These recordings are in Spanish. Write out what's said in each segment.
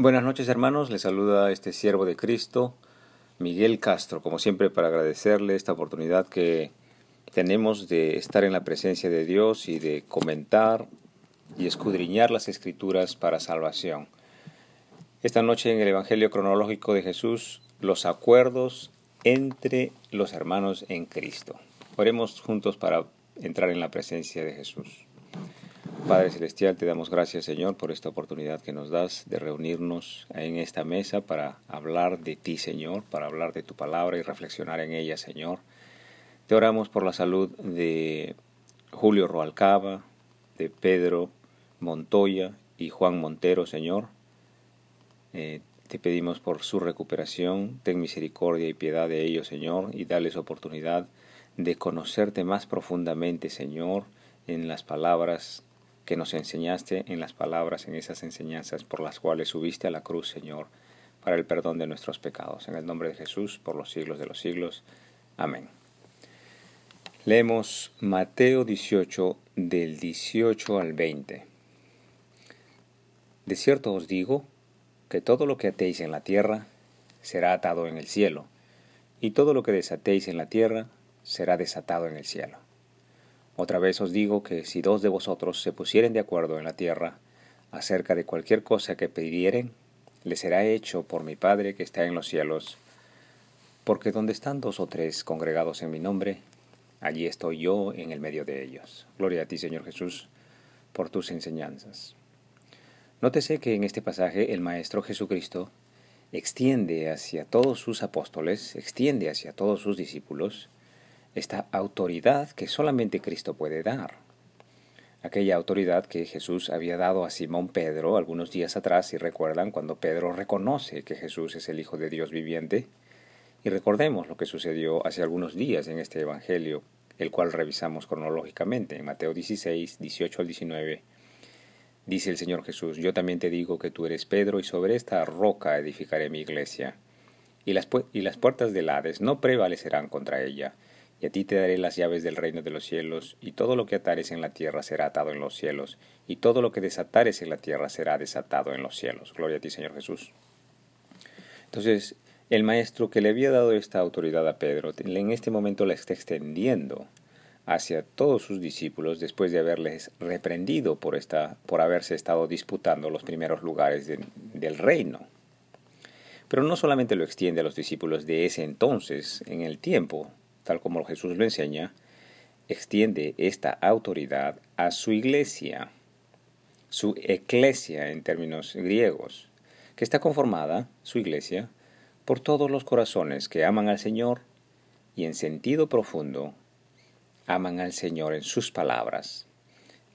Buenas noches hermanos, les saluda este siervo de Cristo, Miguel Castro, como siempre para agradecerle esta oportunidad que tenemos de estar en la presencia de Dios y de comentar y escudriñar las escrituras para salvación. Esta noche en el Evangelio cronológico de Jesús, los acuerdos entre los hermanos en Cristo. Oremos juntos para entrar en la presencia de Jesús. Padre Celestial, te damos gracias Señor por esta oportunidad que nos das de reunirnos en esta mesa para hablar de ti Señor, para hablar de tu palabra y reflexionar en ella Señor. Te oramos por la salud de Julio Roalcaba, de Pedro Montoya y Juan Montero Señor. Eh, te pedimos por su recuperación, ten misericordia y piedad de ellos Señor y dales oportunidad de conocerte más profundamente Señor en las palabras que nos enseñaste en las palabras, en esas enseñanzas por las cuales subiste a la cruz, Señor, para el perdón de nuestros pecados. En el nombre de Jesús, por los siglos de los siglos. Amén. Leemos Mateo 18 del 18 al 20. De cierto os digo que todo lo que atéis en la tierra será atado en el cielo, y todo lo que desatéis en la tierra será desatado en el cielo. Otra vez os digo que si dos de vosotros se pusieren de acuerdo en la tierra acerca de cualquier cosa que pidieren, le será hecho por mi Padre que está en los cielos. Porque donde están dos o tres congregados en mi nombre, allí estoy yo en el medio de ellos. Gloria a ti, Señor Jesús, por tus enseñanzas. Nótese que en este pasaje el Maestro Jesucristo extiende hacia todos sus apóstoles, extiende hacia todos sus discípulos, esta autoridad que solamente Cristo puede dar. Aquella autoridad que Jesús había dado a Simón Pedro algunos días atrás, si recuerdan, cuando Pedro reconoce que Jesús es el Hijo de Dios viviente. Y recordemos lo que sucedió hace algunos días en este Evangelio, el cual revisamos cronológicamente en Mateo 16, 18 al 19. Dice el Señor Jesús, yo también te digo que tú eres Pedro y sobre esta roca edificaré mi iglesia, y las, y las puertas del Hades no prevalecerán contra ella y a ti te daré las llaves del reino de los cielos, y todo lo que atares en la tierra será atado en los cielos, y todo lo que desatares en la tierra será desatado en los cielos. Gloria a ti, Señor Jesús. Entonces, el maestro que le había dado esta autoridad a Pedro, en este momento la está extendiendo hacia todos sus discípulos después de haberles reprendido por, esta, por haberse estado disputando los primeros lugares del reino. Pero no solamente lo extiende a los discípulos de ese entonces, en el tiempo, tal como Jesús lo enseña, extiende esta autoridad a su iglesia, su eclesia en términos griegos, que está conformada, su iglesia, por todos los corazones que aman al Señor y en sentido profundo aman al Señor en sus palabras,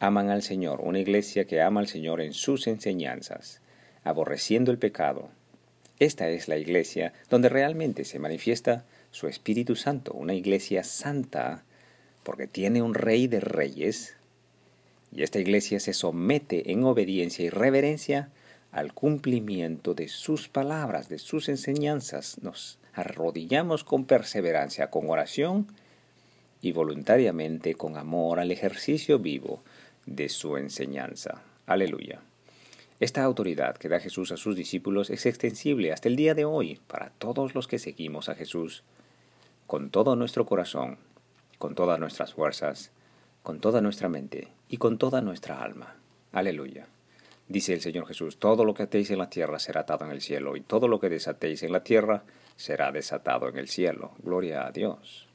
aman al Señor, una iglesia que ama al Señor en sus enseñanzas, aborreciendo el pecado. Esta es la iglesia donde realmente se manifiesta su Espíritu Santo, una iglesia santa, porque tiene un rey de reyes, y esta iglesia se somete en obediencia y reverencia al cumplimiento de sus palabras, de sus enseñanzas. Nos arrodillamos con perseverancia, con oración y voluntariamente con amor al ejercicio vivo de su enseñanza. Aleluya. Esta autoridad que da Jesús a sus discípulos es extensible hasta el día de hoy para todos los que seguimos a Jesús con todo nuestro corazón, con todas nuestras fuerzas, con toda nuestra mente y con toda nuestra alma. Aleluya. Dice el Señor Jesús, todo lo que atéis en la tierra será atado en el cielo, y todo lo que desatéis en la tierra será desatado en el cielo. Gloria a Dios.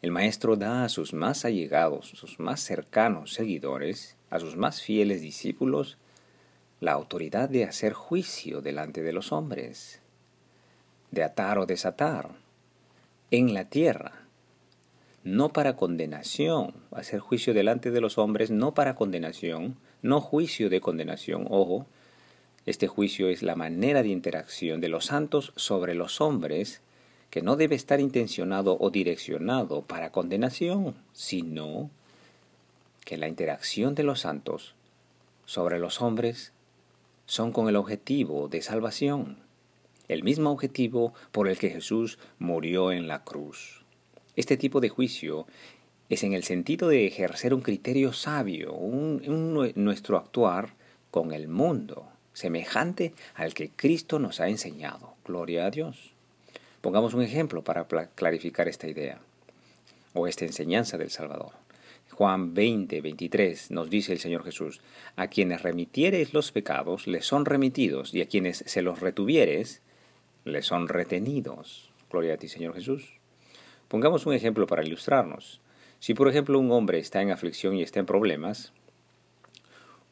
El Maestro da a sus más allegados, sus más cercanos seguidores, a sus más fieles discípulos, la autoridad de hacer juicio delante de los hombres, de atar o desatar, en la tierra, no para condenación, hacer juicio delante de los hombres, no para condenación, no juicio de condenación, ojo, este juicio es la manera de interacción de los santos sobre los hombres, que no debe estar intencionado o direccionado para condenación, sino que la interacción de los santos sobre los hombres son con el objetivo de salvación el mismo objetivo por el que Jesús murió en la cruz. Este tipo de juicio es en el sentido de ejercer un criterio sabio, un, nuestro actuar con el mundo, semejante al que Cristo nos ha enseñado. Gloria a Dios. Pongamos un ejemplo para clarificar esta idea o esta enseñanza del Salvador. Juan 20, 23 nos dice el Señor Jesús, a quienes remitieres los pecados les son remitidos y a quienes se los retuvieres les son retenidos. Gloria a ti, Señor Jesús. Pongamos un ejemplo para ilustrarnos. Si por ejemplo un hombre está en aflicción y está en problemas,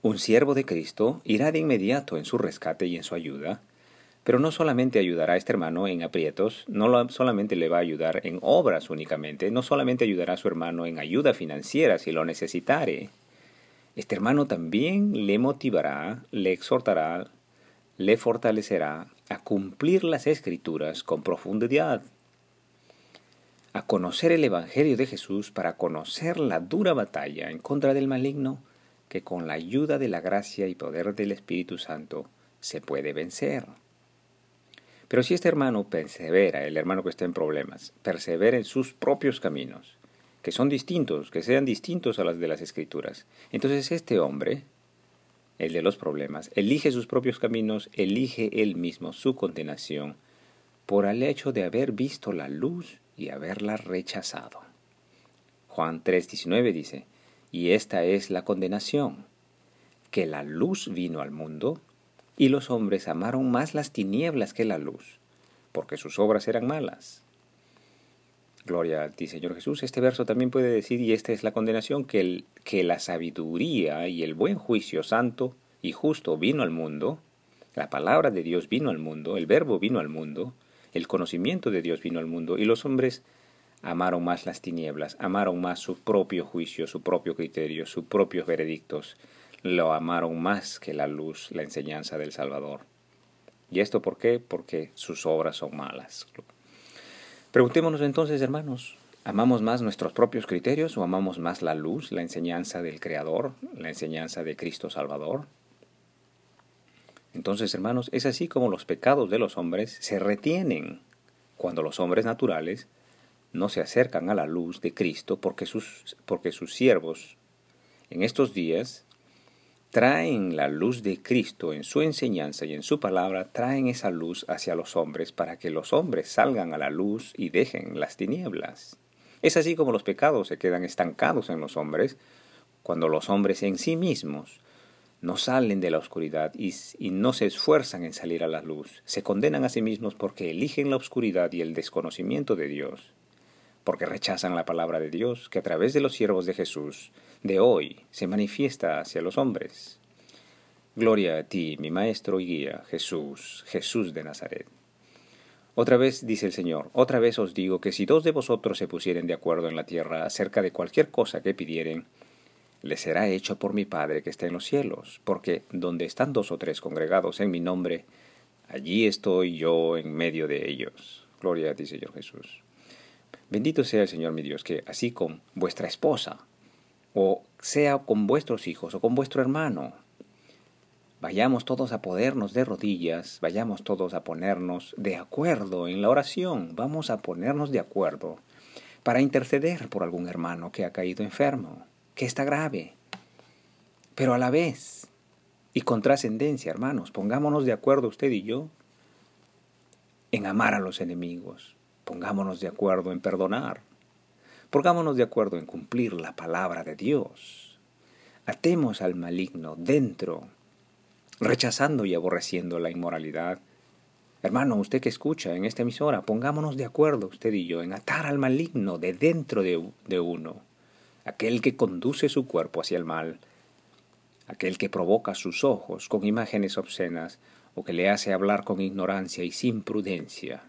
un siervo de Cristo irá de inmediato en su rescate y en su ayuda, pero no solamente ayudará a este hermano en aprietos, no solamente le va a ayudar en obras únicamente, no solamente ayudará a su hermano en ayuda financiera si lo necesitare. Este hermano también le motivará, le exhortará, le fortalecerá a cumplir las escrituras con profundidad, a conocer el Evangelio de Jesús para conocer la dura batalla en contra del maligno que con la ayuda de la gracia y poder del Espíritu Santo se puede vencer. Pero si este hermano persevera, el hermano que está en problemas, persevera en sus propios caminos, que son distintos, que sean distintos a las de las escrituras, entonces este hombre, el de los problemas, elige sus propios caminos, elige él mismo su condenación, por el hecho de haber visto la luz y haberla rechazado. Juan 3:19 dice, y esta es la condenación, que la luz vino al mundo, y los hombres amaron más las tinieblas que la luz, porque sus obras eran malas. Gloria a ti, Señor Jesús. Este verso también puede decir, y esta es la condenación, que, el, que la sabiduría y el buen juicio santo y justo vino al mundo, la palabra de Dios vino al mundo, el verbo vino al mundo, el conocimiento de Dios vino al mundo, y los hombres amaron más las tinieblas, amaron más su propio juicio, su propio criterio, sus propios veredictos, lo amaron más que la luz, la enseñanza del Salvador. ¿Y esto por qué? Porque sus obras son malas. Preguntémonos entonces, hermanos, ¿amamos más nuestros propios criterios o amamos más la luz, la enseñanza del Creador, la enseñanza de Cristo Salvador? Entonces, hermanos, es así como los pecados de los hombres se retienen cuando los hombres naturales no se acercan a la luz de Cristo porque sus, porque sus siervos en estos días traen la luz de Cristo en su enseñanza y en su palabra, traen esa luz hacia los hombres para que los hombres salgan a la luz y dejen las tinieblas. Es así como los pecados se quedan estancados en los hombres cuando los hombres en sí mismos no salen de la oscuridad y, y, no se esfuerzan en salir a la luz, se condenan a sí mismos porque eligen la oscuridad y el desconocimiento de Dios, porque rechazan la palabra de Dios que a través de los siervos de Jesús de hoy se manifiesta hacia los hombres. Gloria a ti, mi Maestro y Guía, Jesús, Jesús de Nazaret. Otra vez dice el Señor, otra vez os digo que si dos de vosotros se pusieren de acuerdo en la tierra acerca de cualquier cosa que pidieren, les será hecho por mi Padre que está en los cielos, porque donde están dos o tres congregados en mi nombre, allí estoy yo en medio de ellos. Gloria a ti, Señor Jesús. Bendito sea el Señor mi Dios, que así con vuestra esposa, o sea con vuestros hijos o con vuestro hermano. Vayamos todos a ponernos de rodillas, vayamos todos a ponernos de acuerdo en la oración, vamos a ponernos de acuerdo para interceder por algún hermano que ha caído enfermo, que está grave. Pero a la vez, y con trascendencia, hermanos, pongámonos de acuerdo usted y yo en amar a los enemigos, pongámonos de acuerdo en perdonar, Pongámonos de acuerdo en cumplir la palabra de Dios. Atemos al maligno dentro, rechazando y aborreciendo la inmoralidad. Hermano, usted que escucha en esta emisora, pongámonos de acuerdo usted y yo en atar al maligno de dentro de, de uno, aquel que conduce su cuerpo hacia el mal, aquel que provoca sus ojos con imágenes obscenas o que le hace hablar con ignorancia y sin prudencia.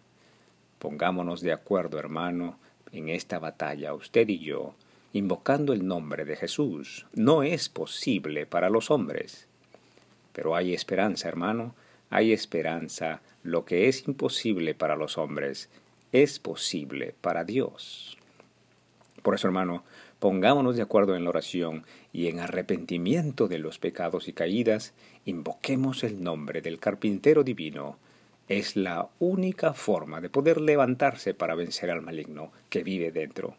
Pongámonos de acuerdo, hermano, en esta batalla, usted y yo, invocando el nombre de Jesús, no es posible para los hombres. Pero hay esperanza, hermano, hay esperanza. Lo que es imposible para los hombres es posible para Dios. Por eso, hermano, pongámonos de acuerdo en la oración y en arrepentimiento de los pecados y caídas, invoquemos el nombre del carpintero divino, es la única forma de poder levantarse para vencer al maligno que vive dentro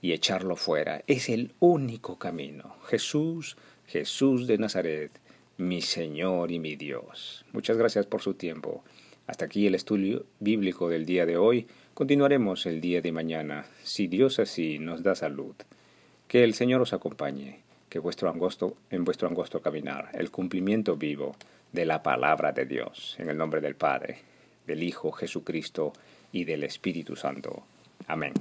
y echarlo fuera. Es el único camino. Jesús, Jesús de Nazaret, mi Señor y mi Dios. Muchas gracias por su tiempo. Hasta aquí el estudio bíblico del día de hoy. Continuaremos el día de mañana, si Dios así nos da salud. Que el Señor os acompañe, que vuestro angosto, en vuestro angosto caminar, el cumplimiento vivo de la palabra de Dios, en el nombre del Padre, del Hijo Jesucristo y del Espíritu Santo. Amén.